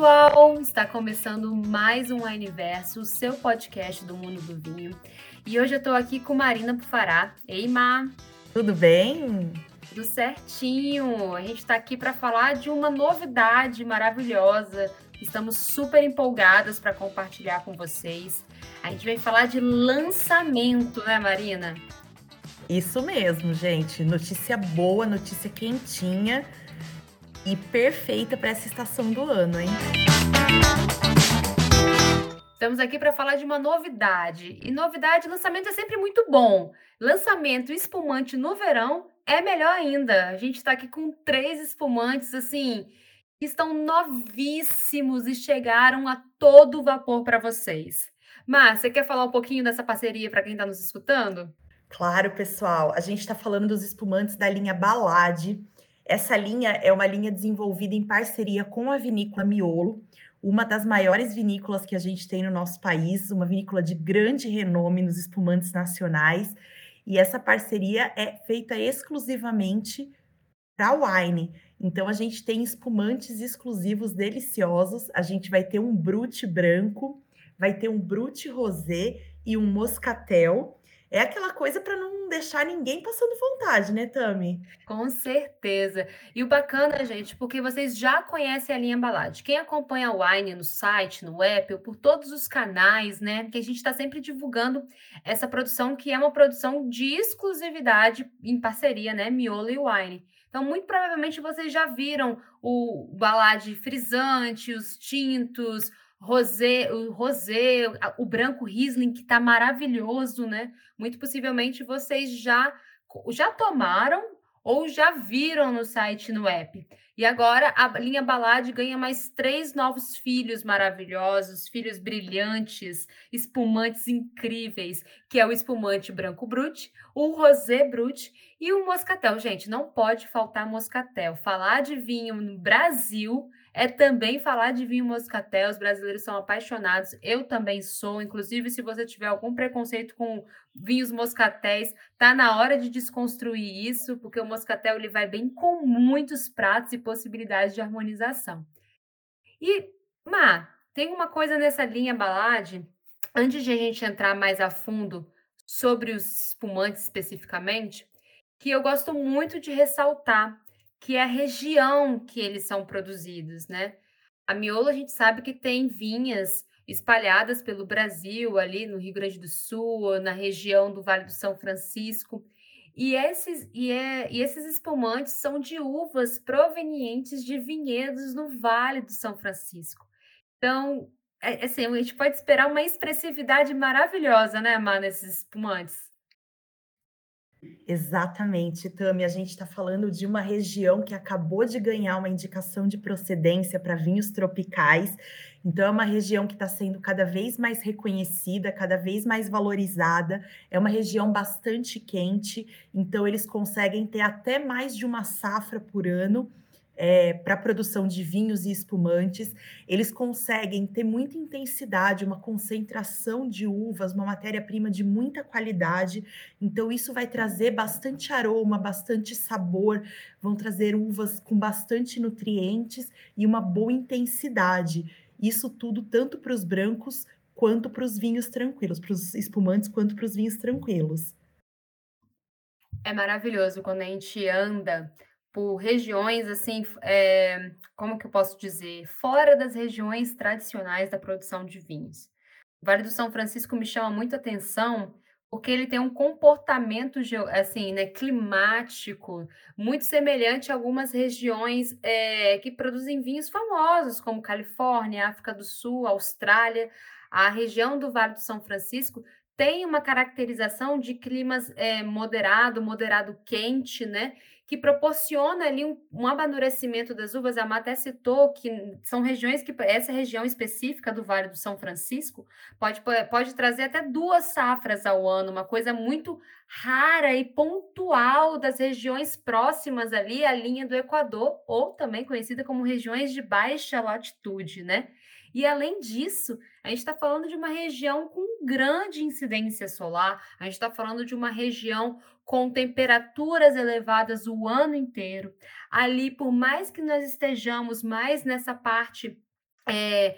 pessoal! Está começando mais um Universo, o seu podcast do mundo do vinho. E hoje eu estou aqui com Marina Pufará. Ei, Má! Tudo bem? Tudo certinho! A gente está aqui para falar de uma novidade maravilhosa. Estamos super empolgadas para compartilhar com vocês. A gente vai falar de lançamento, né, Marina? Isso mesmo, gente. Notícia boa, notícia quentinha e perfeita para essa estação do ano, hein? Estamos aqui para falar de uma novidade. E novidade, lançamento é sempre muito bom. Lançamento espumante no verão é melhor ainda. A gente está aqui com três espumantes, assim, que estão novíssimos e chegaram a todo vapor para vocês. Mas, você quer falar um pouquinho dessa parceria para quem está nos escutando? Claro, pessoal. A gente está falando dos espumantes da linha Balade. Essa linha é uma linha desenvolvida em parceria com a vinícola Miolo, uma das maiores vinícolas que a gente tem no nosso país, uma vinícola de grande renome nos espumantes nacionais. E essa parceria é feita exclusivamente para wine. Então a gente tem espumantes exclusivos deliciosos. A gente vai ter um brute branco, vai ter um brute rosé e um moscatel é aquela coisa para não deixar ninguém passando vontade, né, Tami? Com certeza. E o bacana, gente, porque vocês já conhecem a linha Balade. Quem acompanha o Wine no site, no app, por todos os canais, né, que a gente está sempre divulgando essa produção, que é uma produção de exclusividade em parceria, né, Miolo e Wine. Então, muito provavelmente vocês já viram o Balade frisante, os tintos, rosé, o rosé, o branco Riesling, que está maravilhoso, né? Muito possivelmente vocês já, já tomaram ou já viram no site no app. E agora a linha Balade ganha mais três novos filhos maravilhosos, filhos brilhantes, espumantes incríveis, que é o espumante branco brute, o rosé brute e o moscatel. Gente, não pode faltar moscatel. Falar de vinho no Brasil é também falar de vinho moscatel. Os brasileiros são apaixonados, eu também sou. Inclusive, se você tiver algum preconceito com vinhos moscatéis, tá na hora de desconstruir isso, porque o moscatel ele vai bem com muitos pratos e possibilidades de harmonização. E, Má, tem uma coisa nessa linha balade, antes de a gente entrar mais a fundo sobre os espumantes especificamente, que eu gosto muito de ressaltar que é a região que eles são produzidos, né? A Miolo a gente sabe que tem vinhas espalhadas pelo Brasil, ali no Rio Grande do Sul, na região do Vale do São Francisco. E esses, e, é, e esses espumantes são de uvas provenientes de vinhedos no Vale do São Francisco. Então, é, assim, a gente pode esperar uma expressividade maravilhosa, né, Má, nesses espumantes. Exatamente, Tami. A gente está falando de uma região que acabou de ganhar uma indicação de procedência para vinhos tropicais. Então, é uma região que está sendo cada vez mais reconhecida, cada vez mais valorizada. É uma região bastante quente, então, eles conseguem ter até mais de uma safra por ano é, para a produção de vinhos e espumantes, eles conseguem ter muita intensidade, uma concentração de uvas, uma matéria-prima de muita qualidade. Então, isso vai trazer bastante aroma, bastante sabor, vão trazer uvas com bastante nutrientes e uma boa intensidade. Isso tudo tanto para os brancos quanto para os vinhos tranquilos, para os espumantes quanto para os vinhos tranquilos. É maravilhoso quando a gente anda por regiões assim, é, como que eu posso dizer, fora das regiões tradicionais da produção de vinhos. O Vale do São Francisco me chama muito atenção porque ele tem um comportamento assim, né, climático muito semelhante a algumas regiões é, que produzem vinhos famosos, como Califórnia, África do Sul, Austrália. A região do Vale do São Francisco tem uma caracterização de climas é, moderado, moderado quente, né? Que proporciona ali um, um amadurecimento das uvas. A Má até citou que são regiões que essa região específica do Vale do São Francisco pode, pode trazer até duas safras ao ano, uma coisa muito rara e pontual das regiões próximas ali à linha do Equador, ou também conhecida como regiões de baixa latitude, né? E além disso, a gente está falando de uma região com grande incidência solar, a gente está falando de uma região com temperaturas elevadas o ano inteiro. Ali, por mais que nós estejamos mais nessa parte é,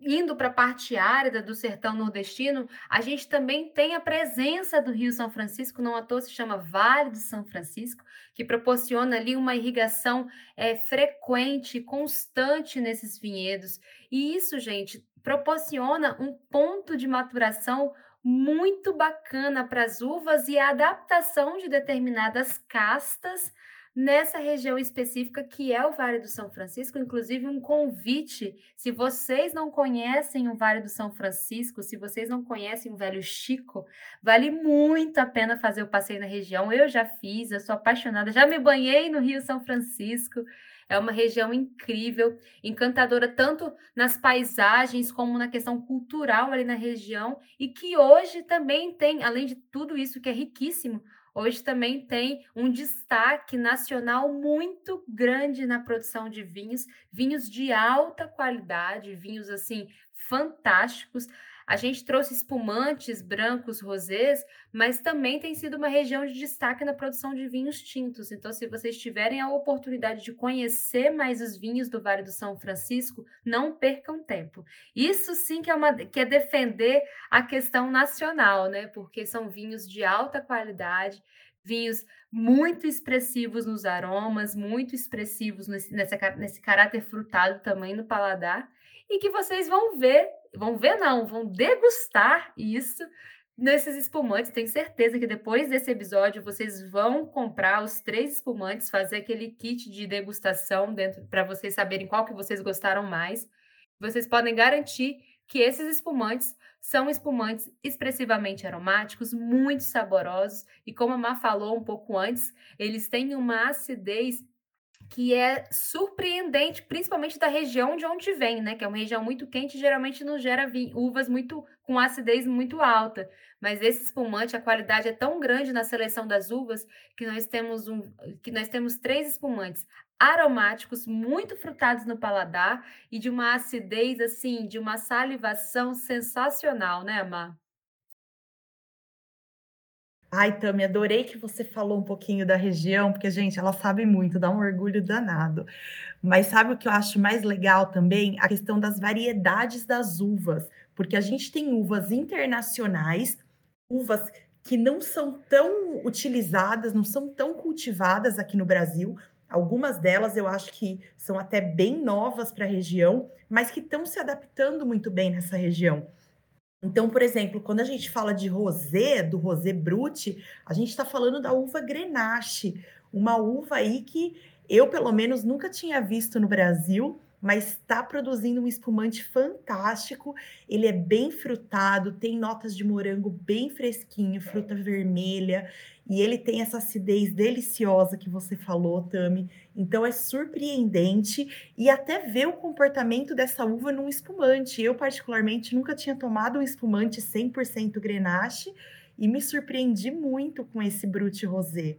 indo para a parte árida do sertão nordestino, a gente também tem a presença do Rio São Francisco, não à toa se chama Vale do São Francisco, que proporciona ali uma irrigação é, frequente, constante nesses vinhedos. E isso, gente, proporciona um ponto de maturação muito bacana para as uvas e a adaptação de determinadas castas nessa região específica que é o Vale do São Francisco, inclusive um convite, se vocês não conhecem o Vale do São Francisco, se vocês não conhecem o Velho Chico, vale muito a pena fazer o passeio na região. Eu já fiz, eu sou apaixonada, já me banhei no Rio São Francisco. É uma região incrível, encantadora tanto nas paisagens como na questão cultural ali na região e que hoje também tem, além de tudo isso que é riquíssimo, hoje também tem um destaque nacional muito grande na produção de vinhos, vinhos de alta qualidade, vinhos assim fantásticos. A gente trouxe espumantes brancos, rosés, mas também tem sido uma região de destaque na produção de vinhos tintos. Então, se vocês tiverem a oportunidade de conhecer mais os vinhos do Vale do São Francisco, não percam tempo. Isso sim que é, uma, que é defender a questão nacional, né? Porque são vinhos de alta qualidade, vinhos muito expressivos nos aromas, muito expressivos nesse, nesse, nesse caráter frutado também no paladar, e que vocês vão ver vão ver, não, vão degustar isso nesses espumantes. Tenho certeza que depois desse episódio vocês vão comprar os três espumantes, fazer aquele kit de degustação dentro para vocês saberem qual que vocês gostaram mais. Vocês podem garantir que esses espumantes são espumantes expressivamente aromáticos, muito saborosos e como a Má falou um pouco antes, eles têm uma acidez que é surpreendente, principalmente da região de onde vem, né? Que é uma região muito quente geralmente não gera uvas muito com acidez muito alta. Mas esse espumante, a qualidade é tão grande na seleção das uvas que nós temos um, que nós temos três espumantes aromáticos, muito frutados no paladar e de uma acidez assim, de uma salivação sensacional, né, Mar? Ai, Tami, adorei que você falou um pouquinho da região, porque, gente, ela sabe muito, dá um orgulho danado. Mas sabe o que eu acho mais legal também? A questão das variedades das uvas, porque a gente tem uvas internacionais, uvas que não são tão utilizadas, não são tão cultivadas aqui no Brasil. Algumas delas eu acho que são até bem novas para a região, mas que estão se adaptando muito bem nessa região. Então, por exemplo, quando a gente fala de rosé, do rosé brute, a gente está falando da uva Grenache, uma uva aí que eu, pelo menos, nunca tinha visto no Brasil, mas está produzindo um espumante fantástico. Ele é bem frutado, tem notas de morango bem fresquinho, fruta vermelha, e ele tem essa acidez deliciosa que você falou, Tami. Então é surpreendente e até ver o comportamento dessa uva num espumante. Eu particularmente nunca tinha tomado um espumante 100% Grenache e me surpreendi muito com esse Brut Rosé.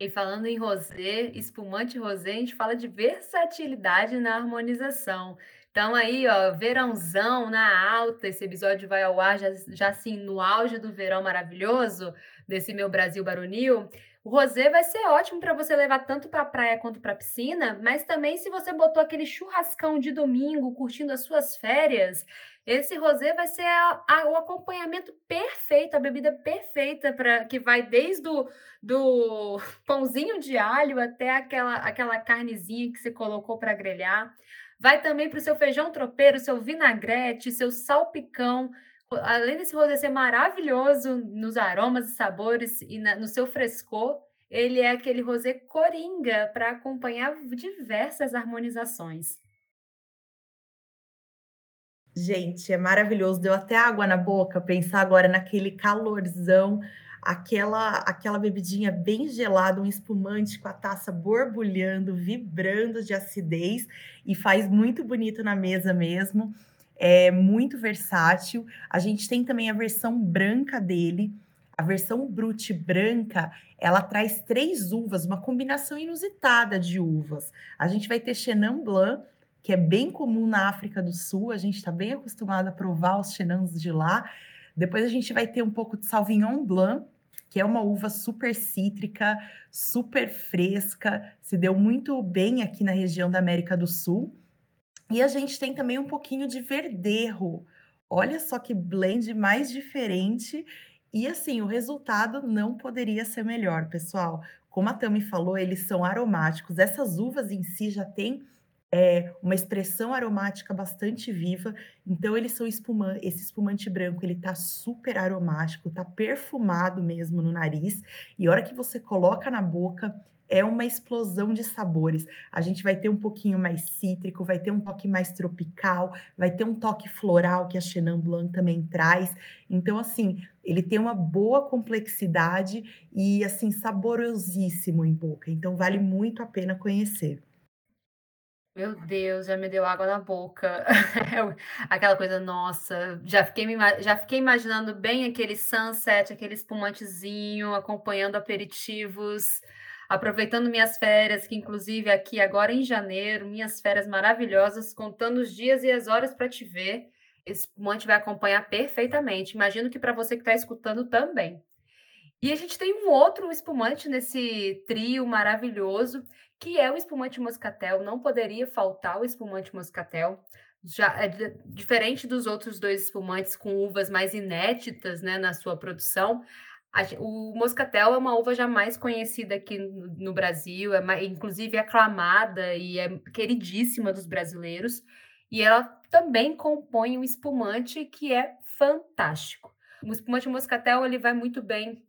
E falando em rosé, espumante rosé, a gente fala de versatilidade na harmonização. Então aí, ó, verãozão na alta, esse episódio vai ao ar já, já assim no auge do verão maravilhoso desse meu Brasil baronil. O rosé vai ser ótimo para você levar tanto para a praia quanto para a piscina, mas também se você botou aquele churrascão de domingo, curtindo as suas férias, esse rosé vai ser a, a, o acompanhamento perfeito, a bebida perfeita para que vai desde o do pãozinho de alho até aquela, aquela carnezinha que você colocou para grelhar. Vai também para o seu feijão tropeiro, seu vinagrete, seu salpicão. Além desse rosé ser maravilhoso nos aromas e sabores e na, no seu frescor, ele é aquele rosé coringa para acompanhar diversas harmonizações. Gente, é maravilhoso. Deu até água na boca pensar agora naquele calorzão, aquela aquela bebidinha bem gelada, um espumante com a taça borbulhando, vibrando de acidez e faz muito bonito na mesa mesmo. É muito versátil. A gente tem também a versão branca dele. A versão Brute branca, ela traz três uvas, uma combinação inusitada de uvas. A gente vai ter Chenin Blanc, que é bem comum na África do Sul, a gente está bem acostumado a provar os Chenans de lá. Depois a gente vai ter um pouco de Sauvignon Blanc, que é uma uva super cítrica, super fresca, se deu muito bem aqui na região da América do Sul. E a gente tem também um pouquinho de Verdejo. Olha só que blend mais diferente e, assim, o resultado não poderia ser melhor, pessoal. Como a Tami falou, eles são aromáticos. Essas uvas em si já têm, eh, uma expressão aromática bastante viva, então eles são espuman esse espumante branco, ele tá super aromático, tá perfumado mesmo no nariz, e a hora que você coloca na boca, é uma explosão de sabores. A gente vai ter um pouquinho mais cítrico, vai ter um toque mais tropical, vai ter um toque floral que a Chenin Blanc também traz. Então, assim, ele tem uma boa complexidade e, assim, saborosíssimo em boca. Então, vale muito a pena conhecer. Meu Deus, já me deu água na boca. Eu aquela coisa, nossa, já fiquei já fiquei imaginando bem aquele sunset, aquele espumantezinho, acompanhando aperitivos, aproveitando minhas férias, que inclusive aqui agora em janeiro, minhas férias maravilhosas, contando os dias e as horas para te ver. Esse espumante vai acompanhar perfeitamente. Imagino que para você que está escutando também. E a gente tem um outro espumante nesse trio maravilhoso, que é o espumante moscatel. Não poderia faltar o espumante moscatel. Já é di diferente dos outros 2 espumantes com uvas mais inéditas, né, na sua produção, o moscatel é uma uva já mais conhecida aqui no Brasil, é ma inclusive aclamada e é queridíssima dos brasileiros, e ela também compõe um espumante que é fantástico. O espumante moscatel, ele vai muito bem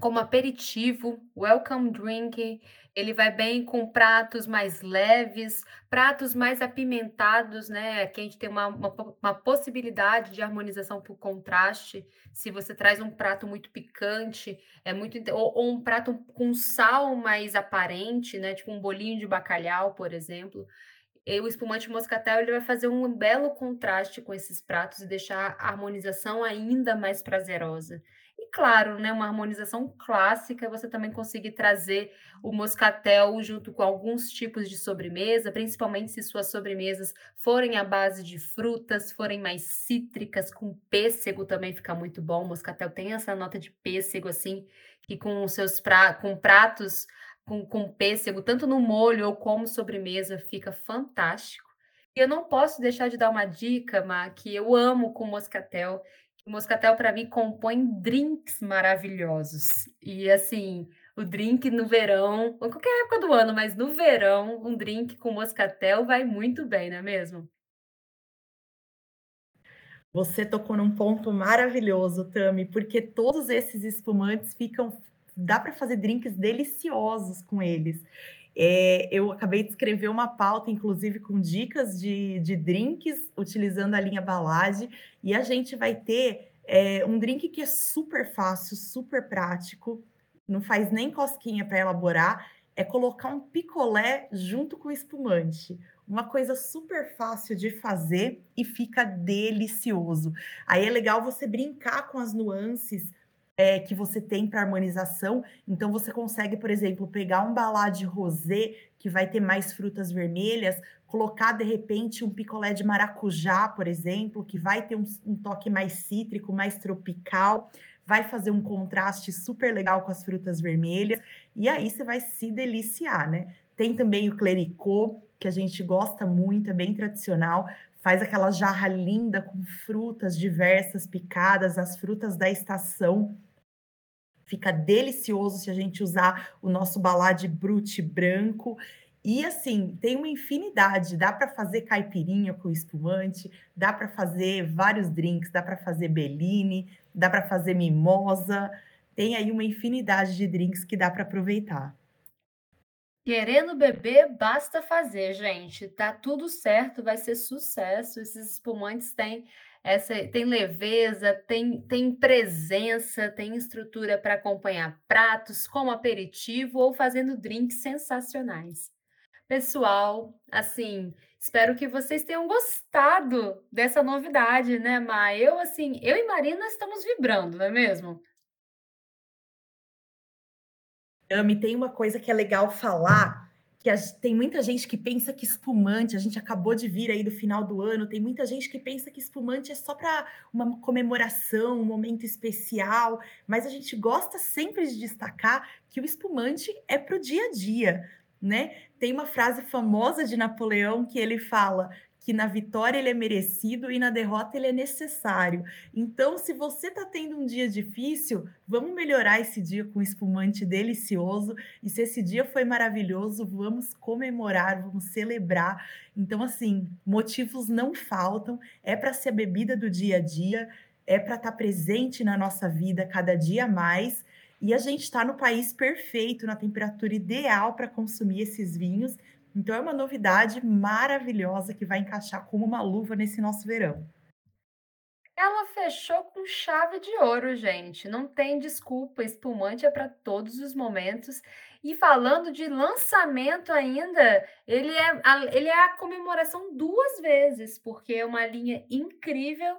como aperitivo, welcome drink, ele vai bem com pratos mais leves, pratos mais apimentados, né, aqui a gente tem uma uma uma possibilidade de harmonização por contraste, se você traz um prato muito picante, é muito ou ou um prato com sal mais aparente, né, tipo um bolinho de bacalhau, por exemplo, e o espumante moscatel, ele vai fazer um belo contraste com esses pratos e deixar a harmonização ainda mais prazerosa. Claro, né, uma harmonização clássica, você também conseguir trazer o moscatel junto com alguns tipos de sobremesa, principalmente se suas sobremesas forem à base de frutas, forem mais cítricas, com pêssego também fica muito bom. O moscatel tem essa nota de pêssego, assim, que com os seus pra com pratos com com pêssego, tanto no molho ou como sobremesa, fica fantástico. E eu não posso deixar de dar uma dica, Má, que eu amo com moscatel. O moscatel para mim compõe drinks maravilhosos. E assim, o drink no verão, ou qualquer época do ano, mas no verão, um drink com moscatel vai muito bem, não é mesmo? Você tocou num ponto maravilhoso, Tami, porque todos esses espumantes ficam dá para fazer drinks deliciosos com eles. Eh, eu acabei de escrever uma pauta, inclusive com dicas de de drinks, utilizando a linha Balade, e a gente vai ter, eh, um drink que é super fácil, super prático, não faz nem cosquinha para elaborar, é colocar um picolé junto com espumante. Uma coisa super fácil de fazer e fica delicioso. Aí é legal você brincar com as nuances eh, que você tem para harmonização. Então você consegue, por exemplo, pegar um balade rosé, que vai ter mais frutas vermelhas, colocar de repente um picolé de maracujá, por exemplo, que vai ter um um toque mais cítrico, mais tropical, vai fazer um contraste super legal com as frutas vermelhas, e aí você vai se deliciar, né. Tem também o clericot, que a gente gosta muito, é bem tradicional, faz aquela jarra linda com frutas diversas picadas, as frutas da estação. Fica delicioso se a gente usar o nosso Balade Brut branco. E assim, tem uma infinidade, dá para fazer caipirinha com espumante, dá para fazer vários drinks, dá para fazer Bellini, dá para fazer mimosa, tem aí uma infinidade de drinks que dá para aproveitar. Querendo beber, basta fazer, gente. Tá tudo certo, vai ser sucesso. Esses espumantes têm essa têm leveza, têm têm presença, têm estrutura para acompanhar pratos como aperitivo ou fazendo drinks sensacionais. Pessoal, assim, espero que vocês tenham gostado dessa novidade, né, Má? Eu, assim, eu e Marina estamos vibrando, não é mesmo? Tami, tem uma coisa que é legal falar, que a tem muita gente que pensa que espumante a gente acabou de vir aí do final do ano, tem muita gente que pensa que espumante é só para uma comemoração, um momento especial, mas a gente gosta sempre de destacar que o espumante é para o dia a dia, né. Tem uma frase famosa de Napoleão que ele fala que na vitória ele é merecido e na derrota ele é necessário. Então, se você está tendo um dia difícil, vamos melhorar esse dia com um espumante delicioso. E se esse dia foi maravilhoso, vamos comemorar, vamos celebrar. Então, assim, motivos não faltam, é para ser a bebida do dia a dia, é para estar tá presente na nossa vida cada dia mais. E a gente está no país perfeito, na temperatura ideal para consumir esses vinhos. Então é uma novidade maravilhosa que vai encaixar como uma luva nesse nosso verão. Ela fechou com chave de ouro, gente. Não tem desculpa, espumante é para todos os momentos. E falando de lançamento ainda, ele é a, ele é a comemoração duas vezes, porque é uma linha incrível,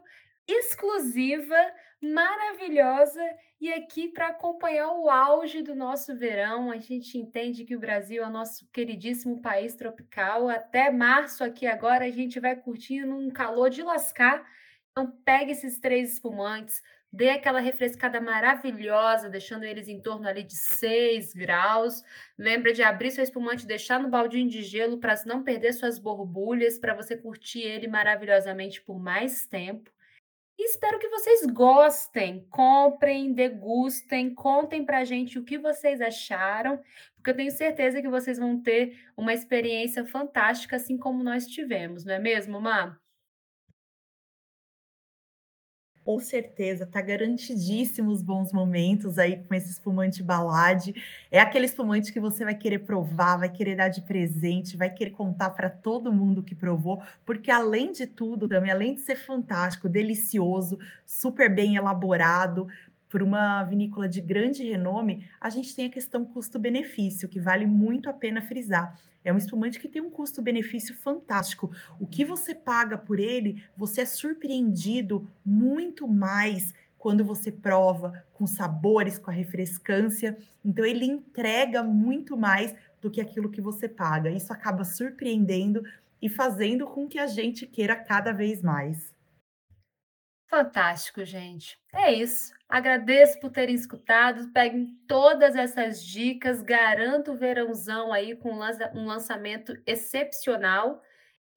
exclusiva, maravilhosa e aqui para acompanhar o auge do nosso verão. A gente entende que o Brasil é o nosso queridíssimo país tropical. Até março aqui agora a gente vai curtindo um calor de lascar. Então pegue esses três espumantes, dê aquela refrescada maravilhosa, deixando eles em torno ali de 6 graus. Lembra de abrir seu espumante, deixar no baldinho de gelo para não perder suas borbulhas, para você curtir ele maravilhosamente por mais tempo. Espero que vocês gostem, comprem, degustem, contem pra gente o que vocês acharam, porque eu tenho certeza que vocês vão ter uma experiência fantástica, assim como nós tivemos, não é mesmo, Má? Com certeza, tá garantidíssimos bons momentos aí com esse espumante Balade. É aquele espumante que você vai querer provar, vai querer dar de presente, vai querer contar para todo mundo que provou, porque além de tudo, também além de ser fantástico, delicioso, super bem elaborado, por uma vinícola de grande renome, a gente tem a questão custo-benefício, que vale muito a pena frisar. É um espumante que tem um custo-benefício fantástico. O que você paga por ele, você é surpreendido muito mais quando você prova com sabores, com a refrescância. Então, ele entrega muito mais do que aquilo que você paga. Isso acaba surpreendendo e fazendo com que a gente queira cada vez mais. Fantástico, gente. É isso. Agradeço por terem escutado. Peguem todas essas dicas. Garanto o verãozão aí com um lançamento excepcional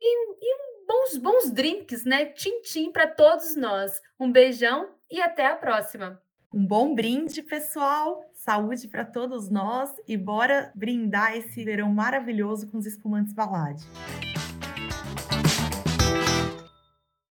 e, e bons, bons drinks, né? Tchim-tchim para todos nós. Um beijão e até a próxima. Um bom brinde, pessoal. Saúde para todos nós e bora brindar esse verão maravilhoso com os espumantes Balade.